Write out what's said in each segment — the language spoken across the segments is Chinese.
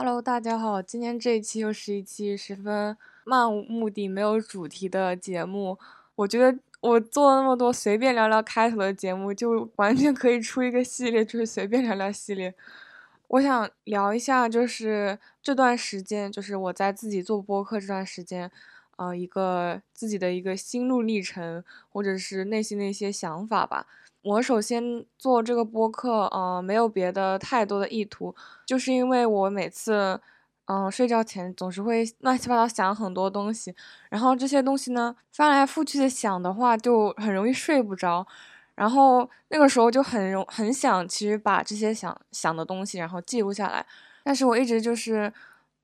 Hello，大家好，今天这一期又是一期十分漫无目的、没有主题的节目。我觉得我做了那么多随便聊聊开头的节目，就完全可以出一个系列，就是随便聊聊系列。我想聊一下，就是这段时间，就是我在自己做播客这段时间，呃，一个自己的一个心路历程，或者是内心的一些想法吧。我首先做这个播客，呃，没有别的太多的意图，就是因为我每次，嗯，睡觉前总是会乱七八糟想很多东西，然后这些东西呢，翻来覆去的想的话，就很容易睡不着，然后那个时候就很容很想，其实把这些想想的东西，然后记录下来，但是我一直就是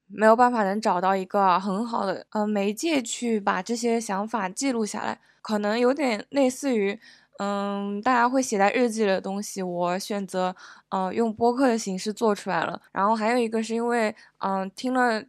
没有办法能找到一个很好的，呃，媒介去把这些想法记录下来，可能有点类似于。嗯，大家会写在日记里的东西，我选择呃用播客的形式做出来了。然后还有一个是因为嗯听了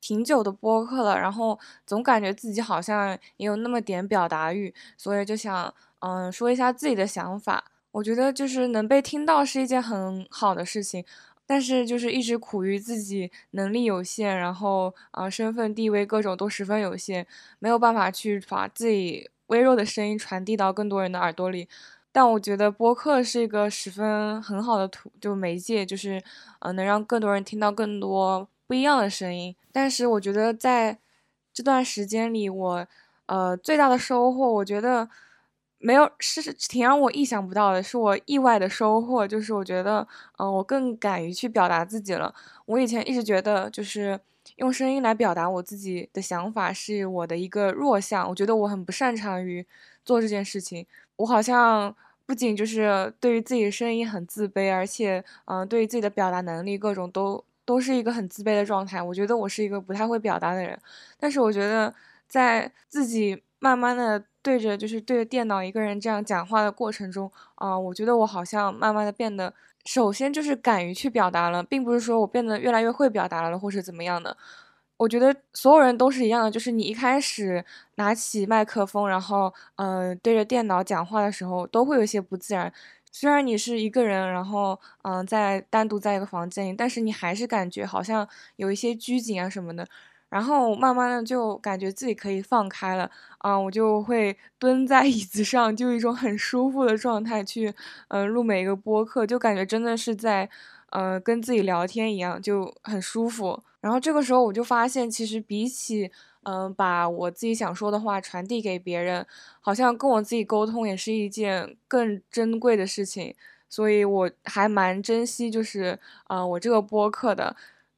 挺久的播客了，然后总感觉自己好像也有那么点表达欲，所以就想嗯说一下自己的想法。我觉得就是能被听到是一件很好的事情，但是就是一直苦于自己能力有限，然后啊身份地位各种都十分有限，没有办法去把自己。微弱的声音传递到更多人的耳朵里，但我觉得播客是一个十分很好的途就媒介，就是呃能让更多人听到更多不一样的声音。但是我觉得在这段时间里，我呃最大的收获，我觉得没有是挺让我意想不到的，是我意外的收获，就是我觉得嗯我更敢于去表达自己了。我以前一直觉得就是。用声音来表达我自己的想法是我的一个弱项，我觉得我很不擅长于做这件事情。我好像不仅就是对于自己的声音很自卑，而且，嗯，对于自己的表达能力各种都都是一个很自卑的状态。我觉得我是一个不太会表达的人。但是我觉得在自己慢慢的对着就是对着电脑一个人这样讲话的过程中，啊，我觉得我好像慢慢的变得。首先就是敢于去表达了，并不是说我变得越来越会表达了，或是怎么样的。我觉得所有人都是一样的，就是你一开始拿起麦克风，然后嗯对着电脑讲话的时候，都会有些不自然。虽然你是一个人，然后嗯在单独在一个房间里，但是你还是感觉好像有一些拘谨啊什么的。然后慢慢的就感觉自己可以放开了，啊，我就会蹲在椅子上，就一种很舒服的状态去，嗯，录每一个播客，就感觉真的是在，呃，跟自己聊天一样，就很舒服。然后这个时候我就发现，其实比起，嗯，把我自己想说的话传递给别人，好像跟我自己沟通也是一件更珍贵的事情。所以我还蛮珍惜，就是，呃，我这个播客的。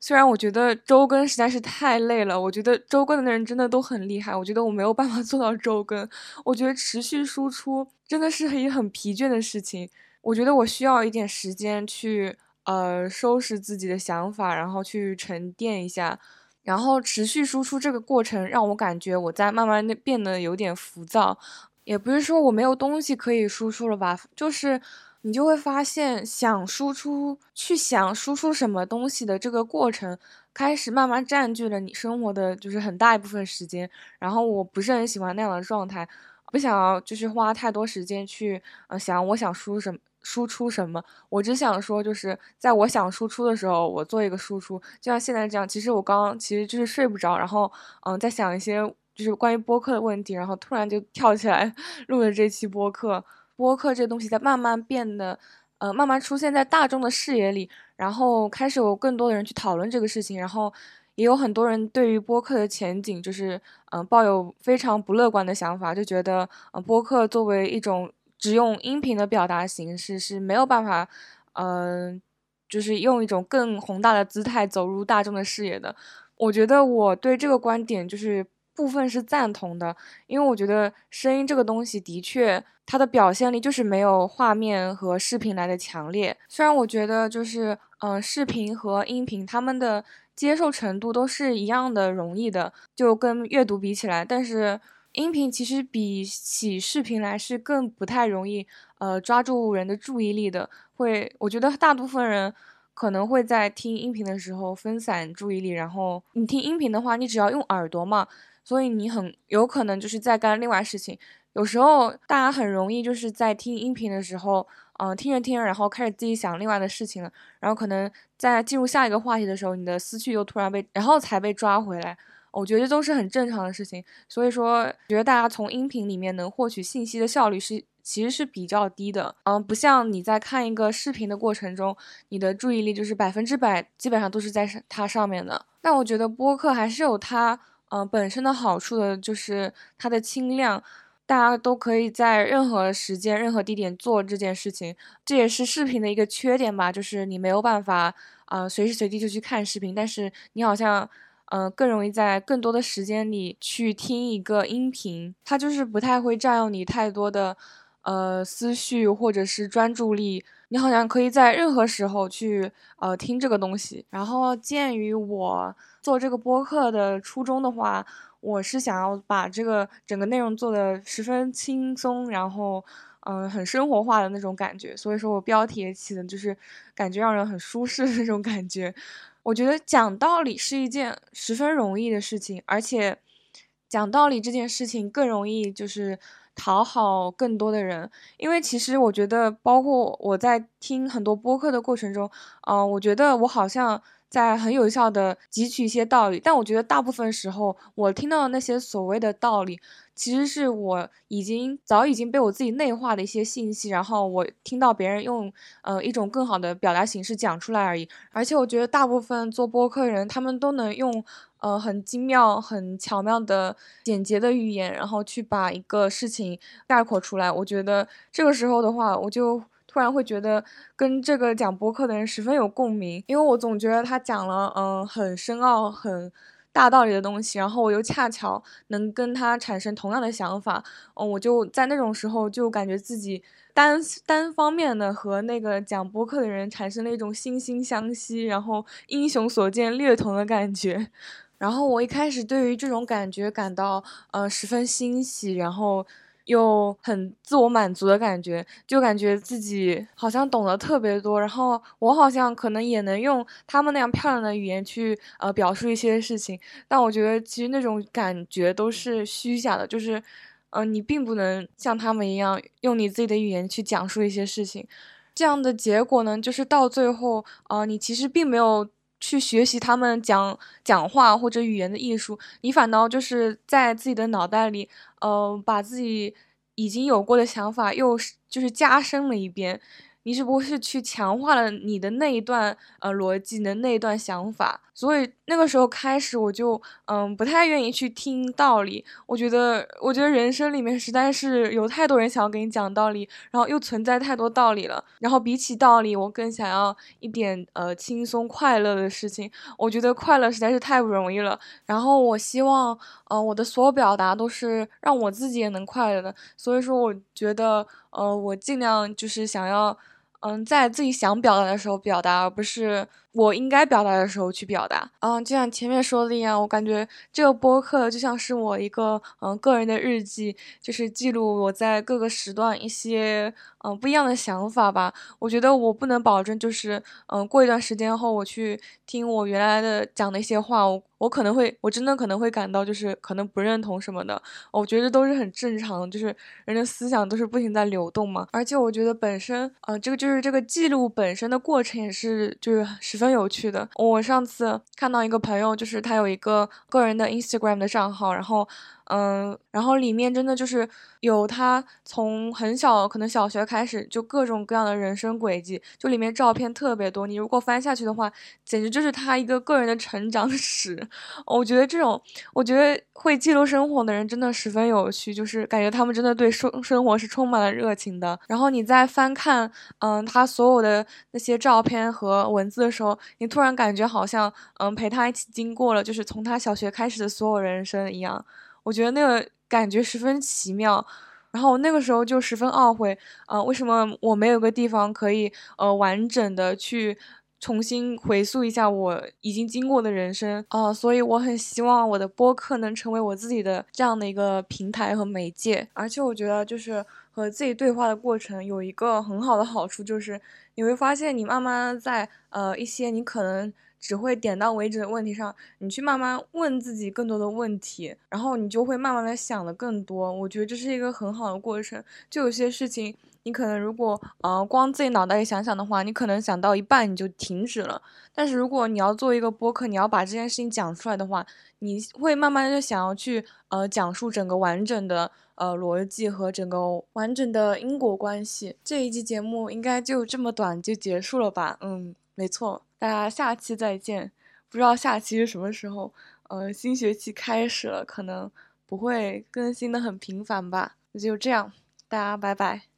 虽然我觉得周更实在是太累了，我觉得周更的人真的都很厉害，我觉得我没有办法 做到周更。我觉得持续输出真的是一很疲倦的事情。我觉得我需要一点时间去呃收拾自己的想法，然后去沉淀一下，然后持续输出这个过程让我感觉我在慢慢的变得有点浮躁，也不是说我没有东西可以输出了吧，就是。你就会发现，想输出、去想输出什么东西的这个过程，开始慢慢占据了你生活的就是很大一部分时间。然后我不是很喜欢那样的状态，不想要就是花太多时间去呃想我想输什么输出什么。我只想说，就是在我想输出的时候，我做一个输出。就像现在这样，其实我刚刚其实就是睡不着，然后嗯在想一些就是关于播客的问题，然后突然就跳起来 录了这期播客。播客这东西在慢慢变得，呃，慢慢出现在大众的视野里，然后开始有更多的人去讨论这个事情，然后也有很多人对于播客的前景就是，嗯，抱有非常不乐观的想法，就觉得，嗯，播客作为一种只用音频的表达形式是没有办法，嗯，就是用一种更宏大的姿态走入大众的视野的。我觉得我对这个观点就是。部分是赞同的，因为我觉得声音这个东西的确，它的表现力就是没有画面和视频来的强烈。虽然我觉得就是，嗯，视频和音频他们的接受程度都是一样的容易的，就跟阅读比起来，但是音频其实比起视频来是更不太容易，呃，抓住人的注意力的。会，我觉得大部分人。可能会在听音频的时候分散注意力，然后你听音频的话，你只要用耳朵嘛，所以你很有可能就是在干另外事情。有时候大家很容易就是在听音频的时候，嗯，听着听着，然后开始自己想另外的事情了，然后可能在进入下一个话题的时候，你的思绪又突然被，然后才被抓回来。我觉得都是很正常的事情。所以说，觉得大家从音频里面能获取信息的效率是其实是比较低的。嗯，不像你在看一个视频的过程中，你的注意力就是百分之百，基本上都是在它上面的。但我觉得播客还是有它。嗯，本身的好处的就是它的轻量，大家都可以在任何时间、任何地点做这件事情。这也是视频的一个缺点吧，就是你没有办法啊随时随地就去看视频，但是你好像嗯更容易在更多的时间里去听一个音频，它就是不太会占用你太多的呃思绪或者是专注力。你好像可以在任何时候去呃听这个东西。然后鉴于我。做这个播客的初衷的话，我是想要把这个整个内容做的十分轻松，然后，嗯，很生活化的那种感觉。所以说我标题也起的就是感觉让人很舒适的那种感觉。我觉得讲道理是一件十分容易的事情，而且讲道理这件事情更容易就是讨好更多的人。因为其实我觉得，包括我在听很多播客的过程中，嗯，我觉得我好像。在很有效的汲取一些道理，但我觉得大部分时候我听到的那些所谓的道理，其实是我已经早已经被我自己内化的一些信息，然后我听到别人用呃一种更好的表达形式讲出来而已。而且我觉得大部分做播客人，他们都能用呃很精妙、很巧妙的简洁的语言，然后去把一个事情概括出来。我觉得这个时候的话，我就。突然会觉得跟这个讲播客的人十分有共鸣，因为我总觉得他讲了嗯很深奥、很大道理的东西，然后我又恰巧能跟他产生同样的想法，嗯，我就在那种时候就感觉自己单单方面的和那个讲播客的人产生了一种惺惺相惜，然后英雄所见略同的感觉，然后我一开始对于这种感觉感到呃十分欣喜，然后。又很自我满足的感觉，就感觉自己好像懂得特别多，然后我好像可能也能用他们那样漂亮的语言去呃表述一些事情，但我觉得其实那种感觉都是虚假的，就是，嗯，你并不能像他们一样用你自己的语言去讲述一些事情，这样的结果呢，就是到最后，啊，你其实并没有。去学习他们讲讲话或者语言的艺术，你反倒就是在自己的脑袋里，呃，把自己已经有过的想法又就是加深了一遍。你只不过是去强化了你的那一段呃逻辑的那一段想法，所以那个时候开始我就嗯不太愿意去听道理。我觉得我觉得人生里面实在是有太多人想要给你讲道理，然后又存在太多道理了。然后比起道理，我更想要一点呃轻松快乐的事情。我觉得快乐实在是太不容易了。然后我希望呃我的所有表达都是让我自己也能快乐的。所以说我觉得呃我尽量就是想要。嗯，在自己想表达的时候表达，而不是。我应该表达的时候去表达，嗯，就像前面说的一样，我感觉这个播客就像是我一个嗯个人的日记，就是记录我在各个时段一些嗯不一样的想法吧。我觉得我不能保证，就是嗯过一段时间后我去听我原来的讲的一些话，我我可能会我真的可能会感到就是可能不认同什么的。我觉得都是很正常，就是人的思想都是不停在流动嘛。而且我觉得本身呃这个就是这个记录本身的过程也是就是十分。很有趣的，我上次看到一个朋友，就是他有一个个人的 Instagram 的账号，然后。嗯，然后里面真的就是有他从很小，可能小学开始就各种各样的人生轨迹，就里面照片特别多。你如果翻下去的话，简直就是他一个个人的成长史。我觉得这种，我觉得会记录生活的人真的十分有趣，就是感觉他们真的对生生活是充满了热情的。然后你在翻看，嗯，他所有的那些照片和文字的时候，你突然感觉好像，嗯，陪他一起经过了，就是从他小学开始的所有人生一样。我觉得那个感觉十分奇妙，然后我那个时候就十分懊悔，呃，为什么我没有个地方可以呃完整的去重新回溯一下我已经经过的人生啊？所以我很希望我的播客能成为我自己的这样的一个平台和媒介，而且我觉得就是和自己对话的过程有一个很好的好处，就是你会发现你慢慢在呃一些你可能。只会点到为止的问题上，你去慢慢问自己更多的问题，然后你就会慢慢的想的更多。我觉得这是一个很好的过程。就有些事情，你可能如果呃光自己脑袋里想想的话，你可能想到一半你就停止了。但是如果你要做一个播客，你要把这件事情讲出来的话，你会慢慢的想要去呃讲述整个完整的呃逻辑和整个完整的因果关系。这一期节目应该就这么短就结束了吧？嗯，没错。大家下期再见，不知道下期是什么时候。呃，新学期开始了，可能不会更新的很频繁吧。那就这样，大家拜拜。